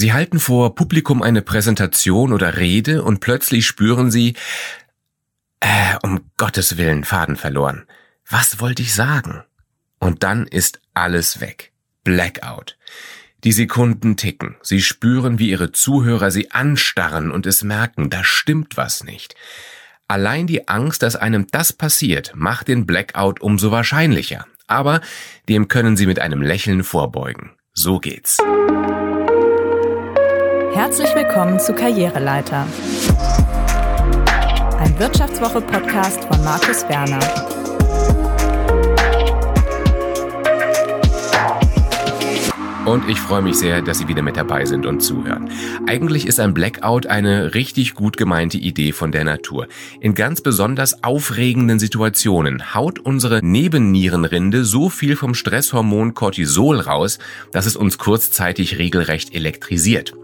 Sie halten vor Publikum eine Präsentation oder Rede und plötzlich spüren Sie, äh, um Gottes Willen, Faden verloren. Was wollte ich sagen? Und dann ist alles weg. Blackout. Die Sekunden ticken. Sie spüren, wie ihre Zuhörer sie anstarren und es merken, da stimmt was nicht. Allein die Angst, dass einem das passiert, macht den Blackout umso wahrscheinlicher. Aber dem können Sie mit einem Lächeln vorbeugen. So geht's. Herzlich willkommen zu Karriereleiter. Ein Wirtschaftswoche-Podcast von Markus Werner. Und ich freue mich sehr, dass Sie wieder mit dabei sind und zuhören. Eigentlich ist ein Blackout eine richtig gut gemeinte Idee von der Natur. In ganz besonders aufregenden Situationen haut unsere Nebennierenrinde so viel vom Stresshormon Cortisol raus, dass es uns kurzzeitig regelrecht elektrisiert.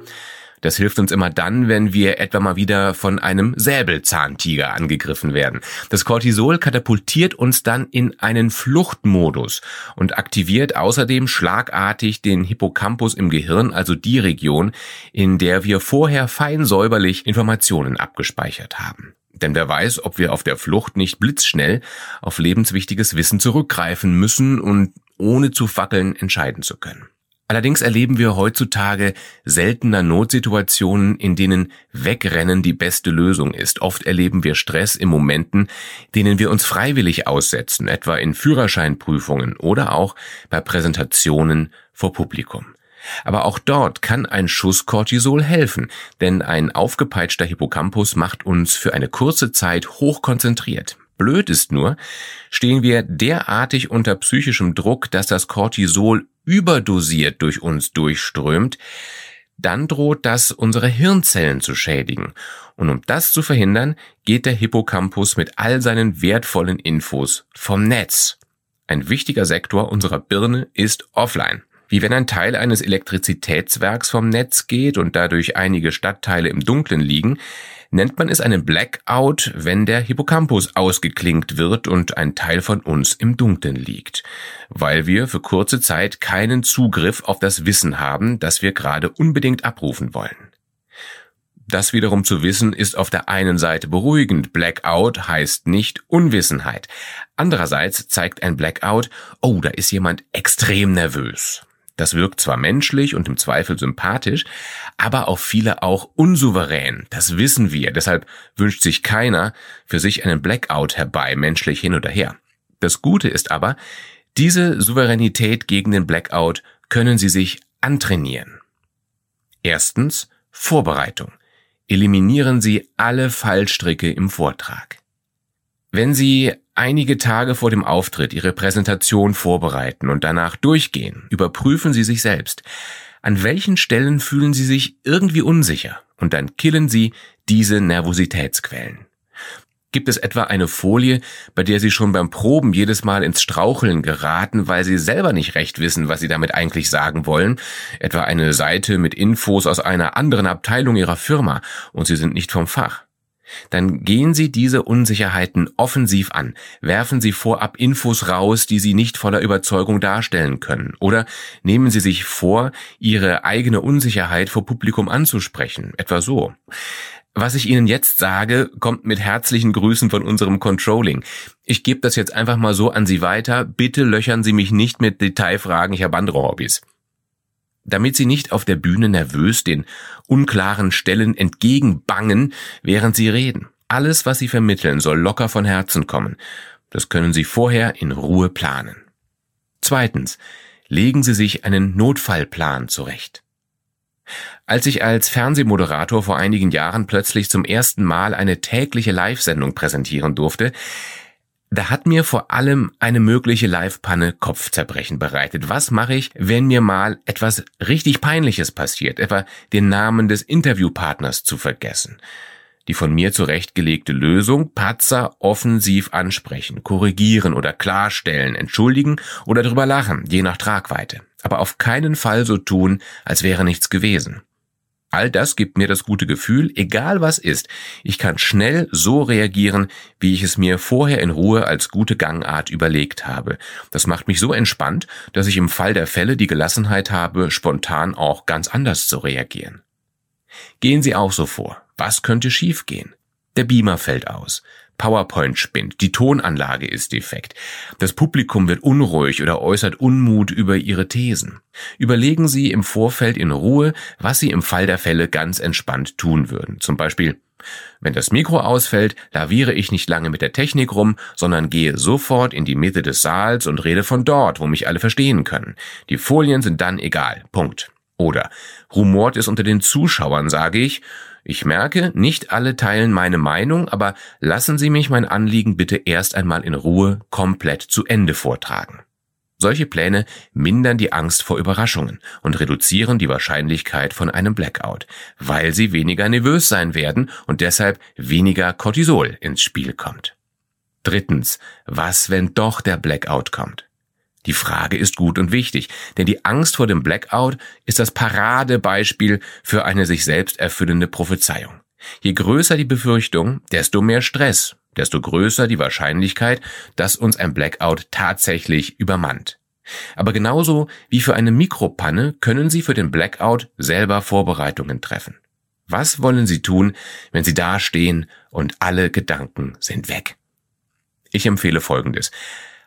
Das hilft uns immer dann, wenn wir etwa mal wieder von einem Säbelzahntiger angegriffen werden. Das Cortisol katapultiert uns dann in einen Fluchtmodus und aktiviert außerdem schlagartig den Hippocampus im Gehirn, also die Region, in der wir vorher fein säuberlich Informationen abgespeichert haben. Denn wer weiß, ob wir auf der Flucht nicht blitzschnell auf lebenswichtiges Wissen zurückgreifen müssen und ohne zu fackeln entscheiden zu können. Allerdings erleben wir heutzutage seltener Notsituationen, in denen Wegrennen die beste Lösung ist. Oft erleben wir Stress in Momenten, denen wir uns freiwillig aussetzen, etwa in Führerscheinprüfungen oder auch bei Präsentationen vor Publikum. Aber auch dort kann ein Schuss Cortisol helfen, denn ein aufgepeitschter Hippocampus macht uns für eine kurze Zeit hochkonzentriert. Blöd ist nur, stehen wir derartig unter psychischem Druck, dass das Cortisol überdosiert durch uns durchströmt, dann droht das unsere Hirnzellen zu schädigen. Und um das zu verhindern, geht der Hippocampus mit all seinen wertvollen Infos vom Netz. Ein wichtiger Sektor unserer Birne ist offline. Wie wenn ein Teil eines Elektrizitätswerks vom Netz geht und dadurch einige Stadtteile im Dunkeln liegen, nennt man es einen Blackout, wenn der Hippocampus ausgeklinkt wird und ein Teil von uns im Dunkeln liegt, weil wir für kurze Zeit keinen Zugriff auf das Wissen haben, das wir gerade unbedingt abrufen wollen. Das wiederum zu wissen ist auf der einen Seite beruhigend. Blackout heißt nicht Unwissenheit. Andererseits zeigt ein Blackout, oh, da ist jemand extrem nervös. Das wirkt zwar menschlich und im Zweifel sympathisch, aber auf viele auch unsouverän. Das wissen wir. Deshalb wünscht sich keiner für sich einen Blackout herbei, menschlich hin oder her. Das Gute ist aber, diese Souveränität gegen den Blackout können Sie sich antrainieren. Erstens Vorbereitung. Eliminieren Sie alle Fallstricke im Vortrag. Wenn Sie einige Tage vor dem Auftritt Ihre Präsentation vorbereiten und danach durchgehen, überprüfen Sie sich selbst. An welchen Stellen fühlen Sie sich irgendwie unsicher? Und dann killen Sie diese Nervositätsquellen. Gibt es etwa eine Folie, bei der Sie schon beim Proben jedes Mal ins Straucheln geraten, weil Sie selber nicht recht wissen, was Sie damit eigentlich sagen wollen? Etwa eine Seite mit Infos aus einer anderen Abteilung Ihrer Firma und Sie sind nicht vom Fach. Dann gehen Sie diese Unsicherheiten offensiv an, werfen Sie vorab Infos raus, die Sie nicht voller Überzeugung darstellen können, oder nehmen Sie sich vor, Ihre eigene Unsicherheit vor Publikum anzusprechen, etwa so. Was ich Ihnen jetzt sage, kommt mit herzlichen Grüßen von unserem Controlling. Ich gebe das jetzt einfach mal so an Sie weiter. Bitte löchern Sie mich nicht mit Detailfragen, ich habe andere Hobbys damit sie nicht auf der Bühne nervös den unklaren Stellen entgegenbangen, während sie reden. Alles, was sie vermitteln, soll locker von Herzen kommen. Das können Sie vorher in Ruhe planen. Zweitens, legen Sie sich einen Notfallplan zurecht. Als ich als Fernsehmoderator vor einigen Jahren plötzlich zum ersten Mal eine tägliche Live-Sendung präsentieren durfte, da hat mir vor allem eine mögliche Live-Panne Kopfzerbrechen bereitet. Was mache ich, wenn mir mal etwas richtig Peinliches passiert, etwa den Namen des Interviewpartners zu vergessen? Die von mir zurechtgelegte Lösung, Patzer offensiv ansprechen, korrigieren oder klarstellen, entschuldigen oder drüber lachen, je nach Tragweite. Aber auf keinen Fall so tun, als wäre nichts gewesen. All das gibt mir das gute Gefühl, egal was ist, ich kann schnell so reagieren, wie ich es mir vorher in Ruhe als gute Gangart überlegt habe. Das macht mich so entspannt, dass ich im Fall der Fälle die Gelassenheit habe, spontan auch ganz anders zu reagieren. Gehen Sie auch so vor. Was könnte schiefgehen? Der Beamer fällt aus. PowerPoint spinnt, die Tonanlage ist defekt, das Publikum wird unruhig oder äußert Unmut über ihre Thesen. Überlegen Sie im Vorfeld in Ruhe, was Sie im Fall der Fälle ganz entspannt tun würden. Zum Beispiel, wenn das Mikro ausfällt, laviere ich nicht lange mit der Technik rum, sondern gehe sofort in die Mitte des Saals und rede von dort, wo mich alle verstehen können. Die Folien sind dann egal. Punkt. Oder rumort es unter den Zuschauern, sage ich, ich merke, nicht alle teilen meine Meinung, aber lassen Sie mich mein Anliegen bitte erst einmal in Ruhe komplett zu Ende vortragen. Solche Pläne mindern die Angst vor Überraschungen und reduzieren die Wahrscheinlichkeit von einem Blackout, weil sie weniger nervös sein werden und deshalb weniger Cortisol ins Spiel kommt. Drittens, was, wenn doch der Blackout kommt? Die Frage ist gut und wichtig, denn die Angst vor dem Blackout ist das Paradebeispiel für eine sich selbst erfüllende Prophezeiung. Je größer die Befürchtung, desto mehr Stress, desto größer die Wahrscheinlichkeit, dass uns ein Blackout tatsächlich übermannt. Aber genauso wie für eine Mikropanne können Sie für den Blackout selber Vorbereitungen treffen. Was wollen Sie tun, wenn Sie dastehen und alle Gedanken sind weg? Ich empfehle Folgendes.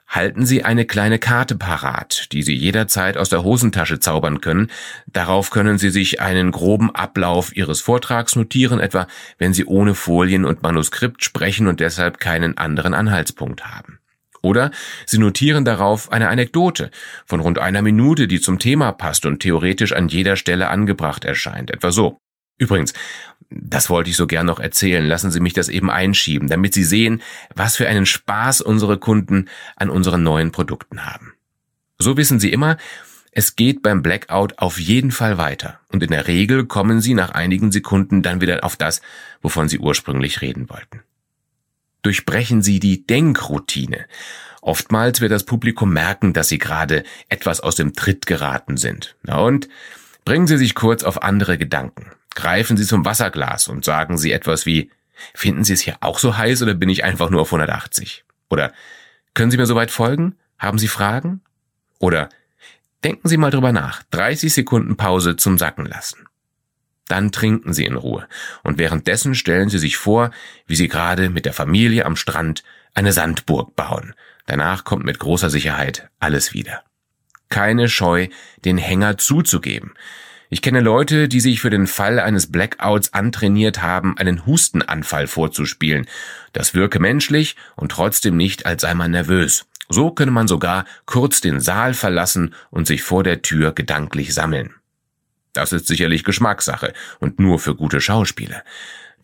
Halten Sie eine kleine Karte parat, die Sie jederzeit aus der Hosentasche zaubern können. Darauf können Sie sich einen groben Ablauf Ihres Vortrags notieren, etwa wenn Sie ohne Folien und Manuskript sprechen und deshalb keinen anderen Anhaltspunkt haben. Oder Sie notieren darauf eine Anekdote von rund einer Minute, die zum Thema passt und theoretisch an jeder Stelle angebracht erscheint, etwa so. Übrigens, das wollte ich so gern noch erzählen. Lassen Sie mich das eben einschieben, damit Sie sehen, was für einen Spaß unsere Kunden an unseren neuen Produkten haben. So wissen Sie immer, es geht beim Blackout auf jeden Fall weiter. Und in der Regel kommen Sie nach einigen Sekunden dann wieder auf das, wovon Sie ursprünglich reden wollten. Durchbrechen Sie die Denkroutine. Oftmals wird das Publikum merken, dass Sie gerade etwas aus dem Tritt geraten sind. Na und? Bringen Sie sich kurz auf andere Gedanken. Greifen Sie zum Wasserglas und sagen Sie etwas wie, finden Sie es hier auch so heiß oder bin ich einfach nur auf 180? Oder können Sie mir soweit folgen? Haben Sie Fragen? Oder denken Sie mal drüber nach. 30 Sekunden Pause zum Sacken lassen. Dann trinken Sie in Ruhe und währenddessen stellen Sie sich vor, wie Sie gerade mit der Familie am Strand eine Sandburg bauen. Danach kommt mit großer Sicherheit alles wieder. Keine Scheu, den Hänger zuzugeben. Ich kenne Leute, die sich für den Fall eines Blackouts antrainiert haben, einen Hustenanfall vorzuspielen. Das wirke menschlich und trotzdem nicht, als sei man nervös. So könne man sogar kurz den Saal verlassen und sich vor der Tür gedanklich sammeln. Das ist sicherlich Geschmackssache und nur für gute Schauspieler.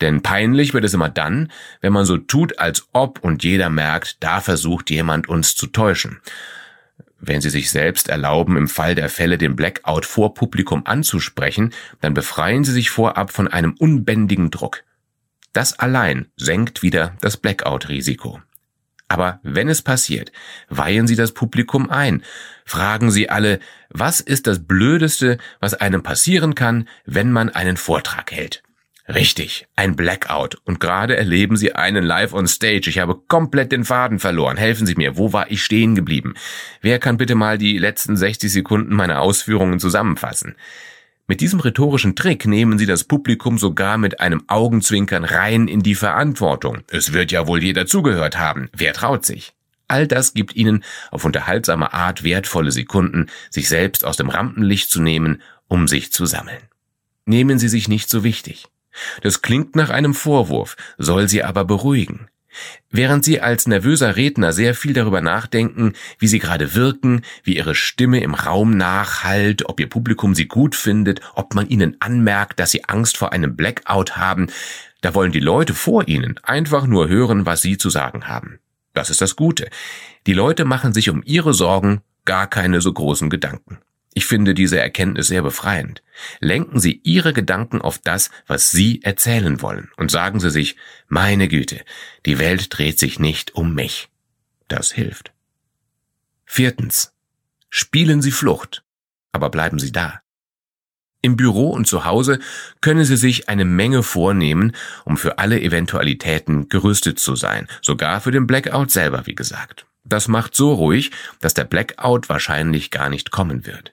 Denn peinlich wird es immer dann, wenn man so tut, als ob und jeder merkt, da versucht jemand uns zu täuschen. Wenn Sie sich selbst erlauben, im Fall der Fälle den Blackout vor Publikum anzusprechen, dann befreien Sie sich vorab von einem unbändigen Druck. Das allein senkt wieder das Blackout-Risiko. Aber wenn es passiert, weihen Sie das Publikum ein. Fragen Sie alle, was ist das Blödeste, was einem passieren kann, wenn man einen Vortrag hält? Richtig, ein Blackout. Und gerade erleben Sie einen live on stage. Ich habe komplett den Faden verloren. Helfen Sie mir, wo war ich stehen geblieben? Wer kann bitte mal die letzten 60 Sekunden meiner Ausführungen zusammenfassen? Mit diesem rhetorischen Trick nehmen Sie das Publikum sogar mit einem Augenzwinkern rein in die Verantwortung. Es wird ja wohl jeder zugehört haben. Wer traut sich? All das gibt Ihnen auf unterhaltsame Art wertvolle Sekunden, sich selbst aus dem Rampenlicht zu nehmen, um sich zu sammeln. Nehmen Sie sich nicht so wichtig. Das klingt nach einem Vorwurf, soll sie aber beruhigen. Während Sie als nervöser Redner sehr viel darüber nachdenken, wie Sie gerade wirken, wie Ihre Stimme im Raum nachhallt, ob Ihr Publikum Sie gut findet, ob man Ihnen anmerkt, dass Sie Angst vor einem Blackout haben, da wollen die Leute vor Ihnen einfach nur hören, was Sie zu sagen haben. Das ist das Gute. Die Leute machen sich um ihre Sorgen gar keine so großen Gedanken. Ich finde diese Erkenntnis sehr befreiend. Lenken Sie Ihre Gedanken auf das, was Sie erzählen wollen, und sagen Sie sich, meine Güte, die Welt dreht sich nicht um mich. Das hilft. Viertens. Spielen Sie Flucht, aber bleiben Sie da. Im Büro und zu Hause können Sie sich eine Menge vornehmen, um für alle Eventualitäten gerüstet zu sein, sogar für den Blackout selber, wie gesagt. Das macht so ruhig, dass der Blackout wahrscheinlich gar nicht kommen wird.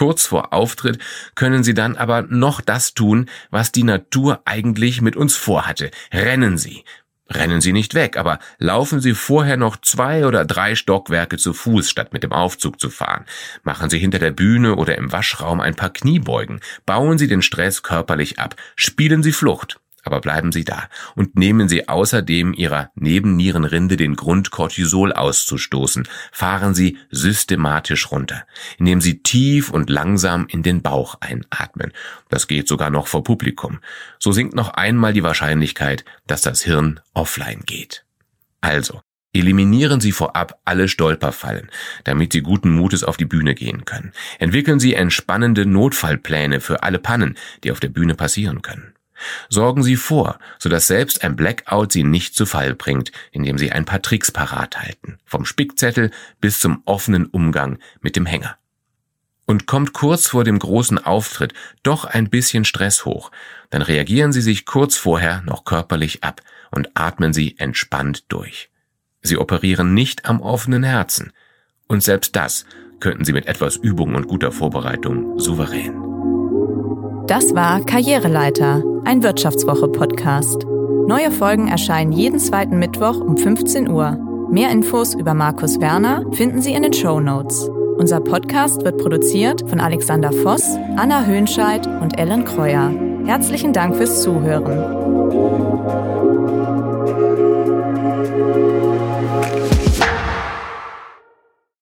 Kurz vor Auftritt können Sie dann aber noch das tun, was die Natur eigentlich mit uns vorhatte. Rennen Sie. Rennen Sie nicht weg, aber laufen Sie vorher noch zwei oder drei Stockwerke zu Fuß, statt mit dem Aufzug zu fahren. Machen Sie hinter der Bühne oder im Waschraum ein paar Kniebeugen. Bauen Sie den Stress körperlich ab. Spielen Sie Flucht. Aber bleiben Sie da und nehmen Sie außerdem Ihrer Nebennierenrinde den Grund, Cortisol auszustoßen. Fahren Sie systematisch runter, indem Sie tief und langsam in den Bauch einatmen. Das geht sogar noch vor Publikum. So sinkt noch einmal die Wahrscheinlichkeit, dass das Hirn offline geht. Also, Eliminieren Sie vorab alle Stolperfallen, damit Sie guten Mutes auf die Bühne gehen können. Entwickeln Sie entspannende Notfallpläne für alle Pannen, die auf der Bühne passieren können. Sorgen Sie vor, sodass selbst ein Blackout Sie nicht zu Fall bringt, indem Sie ein paar Tricks parat halten, vom Spickzettel bis zum offenen Umgang mit dem Hänger. Und kommt kurz vor dem großen Auftritt doch ein bisschen Stress hoch, dann reagieren Sie sich kurz vorher noch körperlich ab und atmen Sie entspannt durch. Sie operieren nicht am offenen Herzen. Und selbst das könnten Sie mit etwas Übung und guter Vorbereitung souverän. Das war Karriereleiter, ein Wirtschaftswoche-Podcast. Neue Folgen erscheinen jeden zweiten Mittwoch um 15 Uhr. Mehr Infos über Markus Werner finden Sie in den Show Notes. Unser Podcast wird produziert von Alexander Voss, Anna Höhnscheid und Ellen Kreuer. Herzlichen Dank fürs Zuhören.